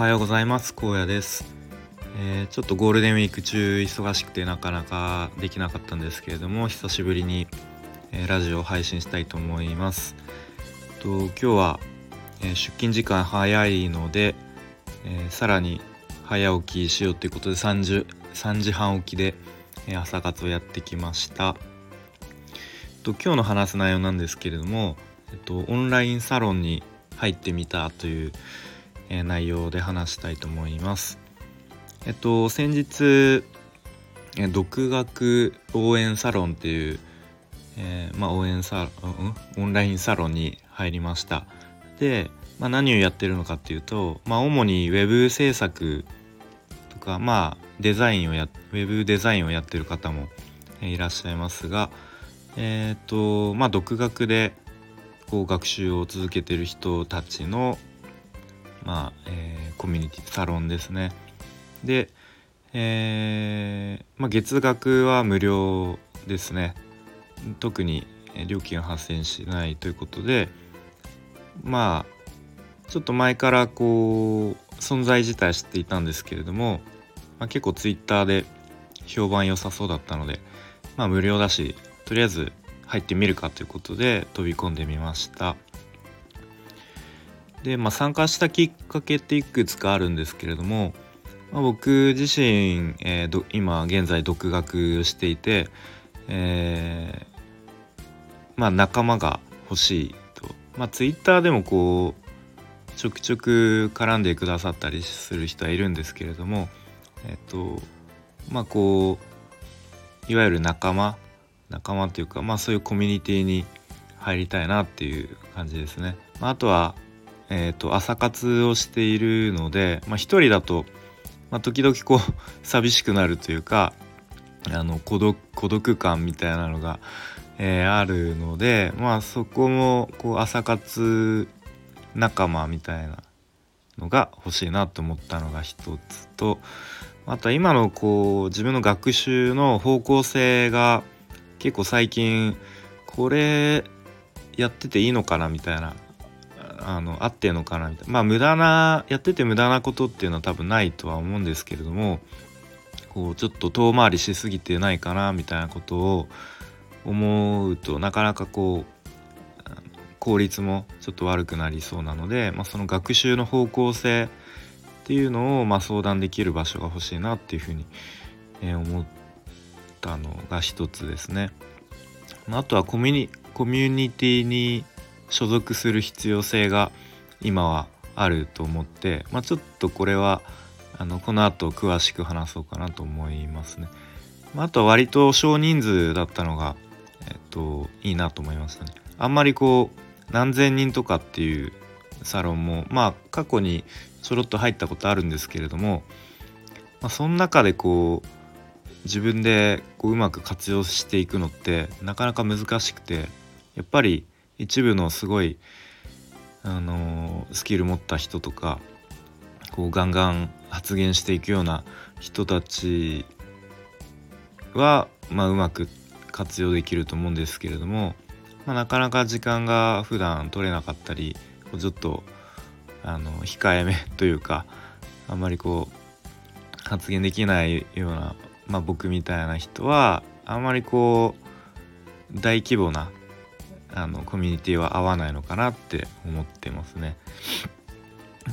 はようございます。荒野です、えー、ちょっとゴールデンウィーク中忙しくてなかなかできなかったんですけれども久しぶりに、えー、ラジオを配信したいと思います。と今日は、えー、出勤時間早いので、えさらに早起きしようということで3時 ,3 時半起きで、え朝活をやってきました。と今日の話す内容なんですけれども、えっと、オンラインサロンに入ってみたというえ内容で話したいと思います。えっと先日え独学応援サロンっていう、えー、まあ、応援サロン、オンラインサロンに入りました。で、まあ、何をやってるのかっていうと、まあ、主にウェブ制作とか、まあ、デザインをやウェブデザインをやってる方もいらっしゃいますが、えっ、とまあ独学でこう学習を続けてる人たちのまあえー、コミュニティサロンですね。で、えー、まあ、月額は無料ですね。特に料金は発生しないということでまあちょっと前からこう存在自体知っていたんですけれども、まあ、結構 twitter で評判良さそうだったのでまあ無料だしとりあえず入ってみるかということで飛び込んでみました。で、まあ、参加したきっかけっていくつかあるんですけれども、まあ、僕自身、えー、今現在独学していて、えー、まあ、仲間が欲しいと、まあ、Twitter でもこうちょくちょく絡んでくださったりする人はいるんですけれどもえっ、とまあこういわゆる仲間仲間というかまあそういうコミュニティに入りたいなっていう感じですね。まあ、あとはえーと、朝活をしているので、まあ、一人だと、まあ、時々こう 寂しくなるというかあの孤独孤独感みたいなのが、えー、あるので、まあ、そこもこう朝活仲間みたいなのが欲しいなと思ったのが一つとあと今のこう自分の学習の方向性が結構最近これやってていいのかなみたいなあの合ってんのかなみたいなまあ無駄なやってて無駄なことっていうのは多分ないとは思うんですけれどもこうちょっと遠回りしすぎてないかなみたいなことを思うとなかなかこう効率もちょっと悪くなりそうなので、まあ、その学習の方向性っていうのをま相談できる場所が欲しいなっていうふうに、え思ったのが一つですね。あとはコミュニコミュニティに所属する必要性が今はあると思って、まあ、ちょっとこれはあのこの後詳しく話そうかなと思いますね。まあ、あとは割と少人数だったのが、えっと、いいなと思いましたね。あんまりこう何千人とかっていうサロンもまあ過去にちょろっと入ったことあるんですけれども、まあ、その中でこう自分でこううまく活用していくのってなかなか難しくてやっぱり一部のすごいあのスキル持った人とかこうガンガン発言していくような人たちは、まあ、うまく活用できると思うんですけれども、まあ、なかなか時間が普段取れなかったりちょっとあの控えめというかあんまりこう発言できないような、まあ、僕みたいな人はあんまりこう大規模なあのコミュニティは合わないのかなって思ってますね。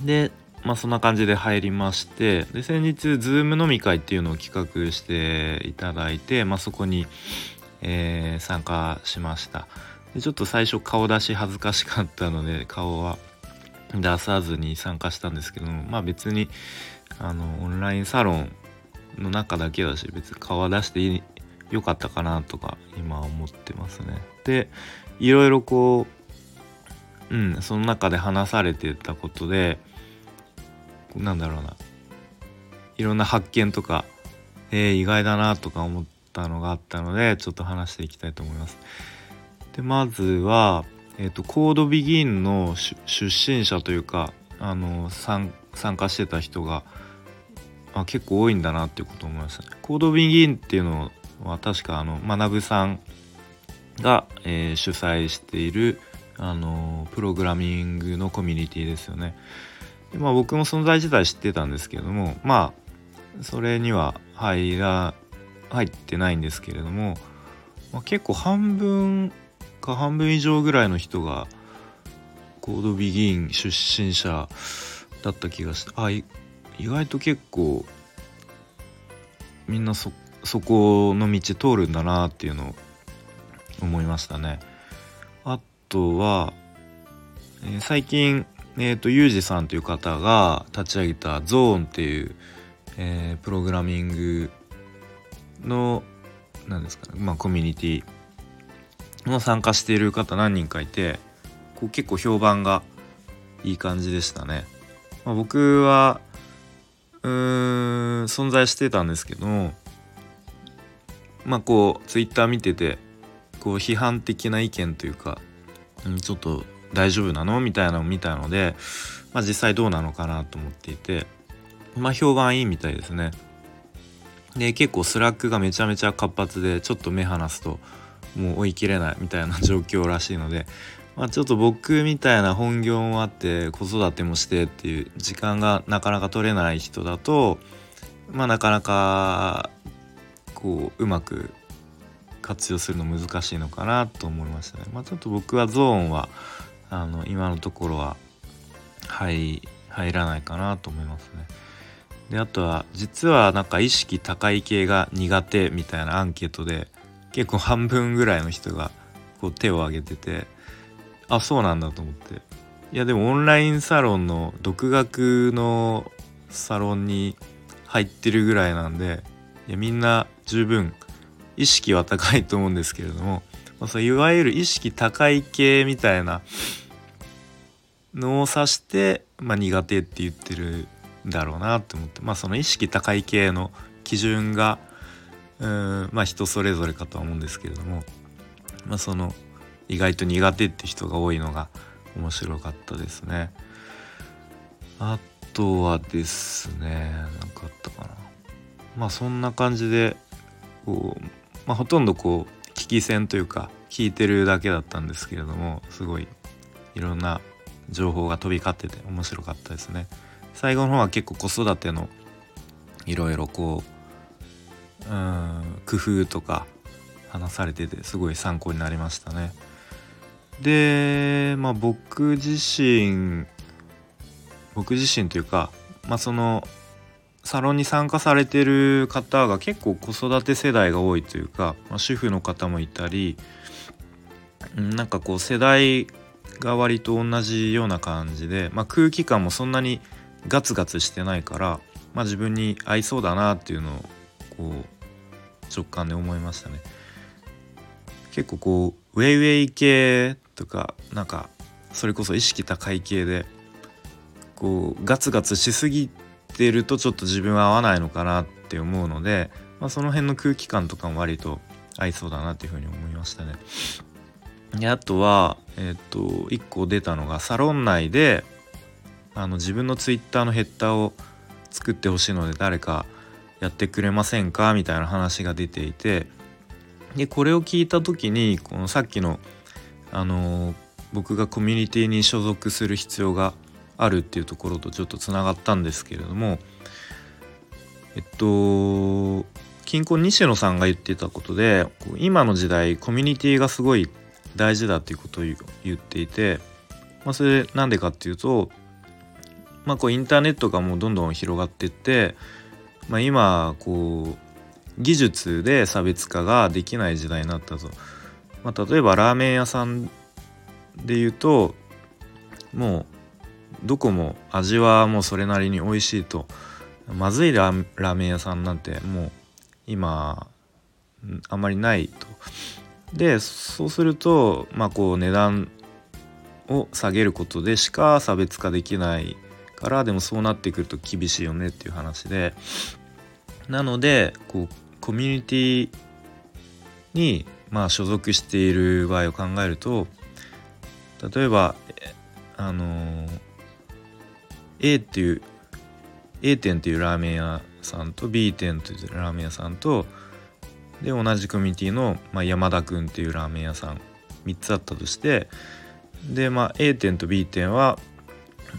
でまあそんな感じで入りましてで先日 Zoom 飲み会っていうのを企画していただいて、まあ、そこに、えー、参加しましたでちょっと最初顔出し恥ずかしかったので顔は出さずに参加したんですけどもまあ別にあのオンラインサロンの中だけだし別に顔は出していいよかったかなとか今思ってますね。でいろいろこううんその中で話されてたことでなんだろうないろんな発見とかえー、意外だなとか思ったのがあったのでちょっと話していきたいと思います。でまずは、えーと、コードビギンの出身者というかあの参加してた人があ結構多いんだなっていうことを思いましたね。コードビギンっていうのは確かあの学さんが、えー、主催している、あのプログラミングのコミュニティですよね。でまあ僕も存在自体知ってたんですけれどもまあそれには入ら入ってないんですけれども、まあ、結構半分か半分以上ぐらいの人がコードビギン出身者だった気がしてあ意外と結構みんなそそこの道通るんだなっていうのを思いましたね。あとは、えー、最近えーと、ユージさんという方が立ち上げたゾーンっていう、えー、プログラミングの何ですかね、まあ、コミュニティの参加している方何人かいてこう結構評判がいい感じでしたね。まあ、僕はうーん存在してたんですけどまあこうツイッター見ててこう批判的な意見というか、うん、ちょっと大丈夫なの？みたいなのを見たので、まあ、実際どうなのかなと思っていてまあ評判いいみたいですね。で結構 Slack がめちゃめちゃ活発でちょっと目離すともう追い切れないみたいな状況らしいので、まあ、ちょっと僕みたいな本業もあって子育てもしてっていう時間がなかなか取れない人だとまあなかなかこううまく活用するの難しいのかなと思いましたね。まあ、ちょっと僕はゾーンはあの今のところは入入らないかなと思いますね。であとは実はなんか意識高い系が苦手みたいなアンケートで結構半分ぐらいの人がこう手を挙げててあそうなんだと思っていやでもオンラインサロンの独学のサロンに入ってるぐらいなんでいやみんな十分意識は高いと思うんですけれどもまあ、そういわゆる意識高い系みたいなのを指して、まあ、苦手って言ってるんだろうなって思ってまあその意識高い系の基準がうんまあ人それぞれかとは思うんですけれども、まあ、その意外と苦手って人が多いのが面白かったですね。あとはですね何かあったかな。まあそんな感じでこう、まあ、ほとんどこう聞き戦というか聞いてるだけだったんですけれどもすごいいろんな情報が飛び交ってて面白かったですね。最後の方は結構子育てのいろいろこううん工夫とか話されててすごい参考になりましたね。でまあ僕自身僕自身というかまあそのサロンに参加されてる方が結構子育て世代が多いというか、まあ、主婦の方もいたりなんかこう世代が割と同じような感じで、まあ、空気感もそんなにガツガツしてないから、まあ、自分に合いそうだなっていうのをこう直感で思いましたね。結構こうウェイウェイ系とかなんかそれこそ意識高い系でこうガツガツしすぎてるとちょっと自分は合わないのかなって思うので、まあ、その辺の空気感とかも割と合いそうだなっていうふうに思いましたね。であとは、えっ、と1個出たのがサロン内であの自分のツイッターのヘッダーを作ってほしいので誰かやってくれませんかみたいな話が出ていてでこれを聞いた時にこのさっきのあの僕がコミュニティに所属する必要があるっていうところとちょっとつながったんですけれどもえっと近婚西野さんが言ってたことで今の時代コミュニティがすごい大事だっていうことを言っていて、まあ、それなんでかっていうと、まあ、こうインターネットがもうどんどん広がってって、まあ、今こう技術で差別化ができない時代になったと。まあ、例えばラーメン屋さんで言うともうどこも味はもうそれなりに美味しいとまずいラーメン屋さんなんてもう今あんまりないと。でそうするとまあこう値段を下げることでしか差別化できないからでもそうなってくると厳しいよねっていう話でなのでこうコミュニティにまあ所属している場合を考えると例えばあのー A っていう A 店っていうラーメン屋さんと B 店というラーメン屋さんとで同じコミュニティの、まあ、山田くんっていうラーメン屋さん3つあったとしてでまあ A 店と B 店は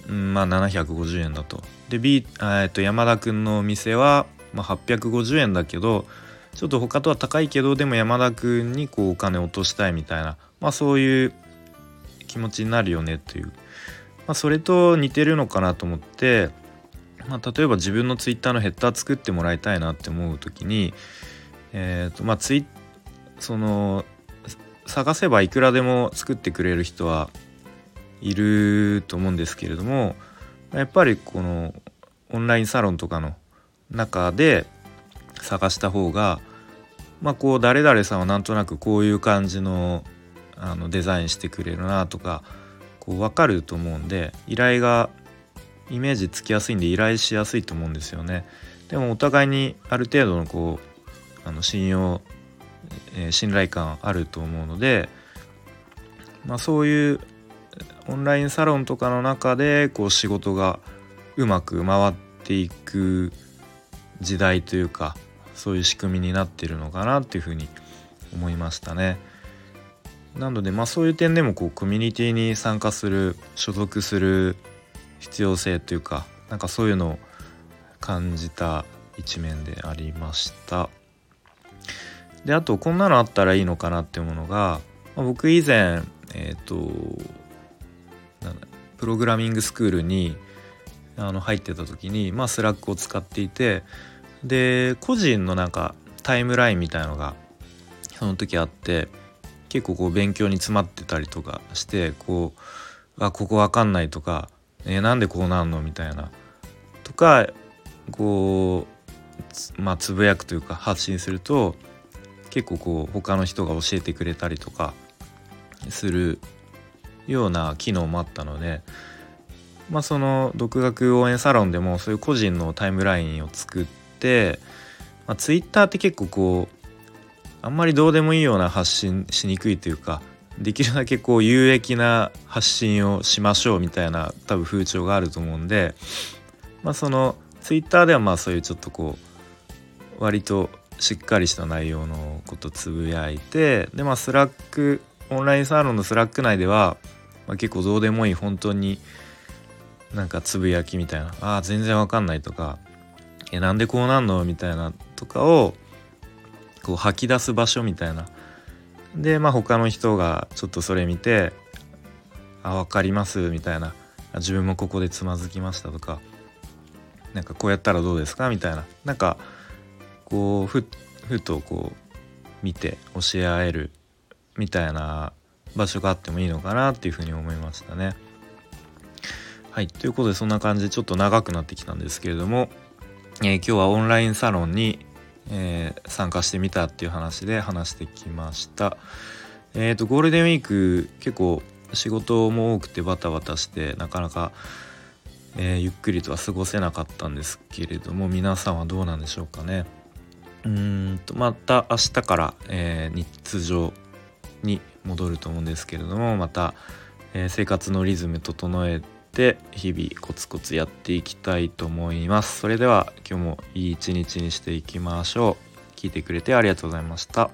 うんまあ750円だと。で B えっと山田くんのお店は、まあ、850円だけどちょっと他とは高いけどでも山田くんにこうお金落としたいみたいなまあそういう気持ちになるよねという、まあ、それと似てるのかなと思って、まあ、例えば自分のツイッターのヘッダー作ってもらいたいなって思う時にえ、ー、とまあツイその探せばいくらでも作ってくれる人はいると思うんですけれどもやっぱりこのオンラインサロンとかの中で探した方がまあこう誰々さんはなんとなくこういう感じのあのデザインしてくれるなとかこう分かると思うんで依頼がイメージつきやすいんで依頼しやすいと思うんですよね。でもお互いにある程度のこうあの信用、えー、信頼感あると思うので、まあ、そういうオンラインサロンとかの中でこう仕事がうまく回っていく時代というかそういう仕組みになってるのかなっていうふうに思いましたね。なのでまあそういう点でもこうコミュニティに参加する所属する必要性というかなんかそういうのを感じた一面でありました。であとこんなのあったらいいのかなっていうものが、まあ、僕以前えっ、ー、とプログラミングスクールにあの入ってた時にまあ Slack を使っていてで個人のなんかタイムラインみたいのがその時あって結構こう勉強に詰まってたりとかしてこうあここわかんないとか、えー、なんでこうなんのみたいな。とかこうまあつぶやくというか発信すると結構こう他の人が教えてくれたりとかするような機能もあったのでまあその独学応援サロンでもそういう個人のタイムラインを作って、まあ、Twitter って結構こうあんまりどうでもいいような発信しにくいというかできるだけこう有益な発信をしましょうみたいな多分風潮があると思うんでまあその Twitter ではまあそういうちょっとこう割としっかりした内容のことつぶやいてでまあ Slackオンラインサロンのスラック内では、まあ、結構どうでもいい本当になんかつぶやきみたいな「ああ全然わかんない」とか「えなんでこうなんの?」みたいなとかをこう吐き出す場所みたいなでまあ他の人がちょっとそれ見て「あ分かります」みたいな「自分もここでつまずきました」とか「なんかこうやったらどうですか?」みたいななんかこうふふとこう見て教え合えるみたいな場所があってもいいのかなっていうふうに思いましたね。はいということでそんな感じでちょっと長くなってきたんですけれども、えー、今日はオンラインサロンにえー、参加してみたっていう話で話してきました。えっ、ー、とゴールデンウィーク結構仕事も多くてバタバタしてなかなか、えー、ゆっくりとは過ごせなかったんですけれども皆さんはどうなんでしょうかね。うんとまた明日から、え日常に戻ると思うんですけれどもまた、え生活のリズム整えてて日々コツコツやっていきたいと思います。それでは今日もいい一日にしていきましょう。聞いてくれてありがとうございました。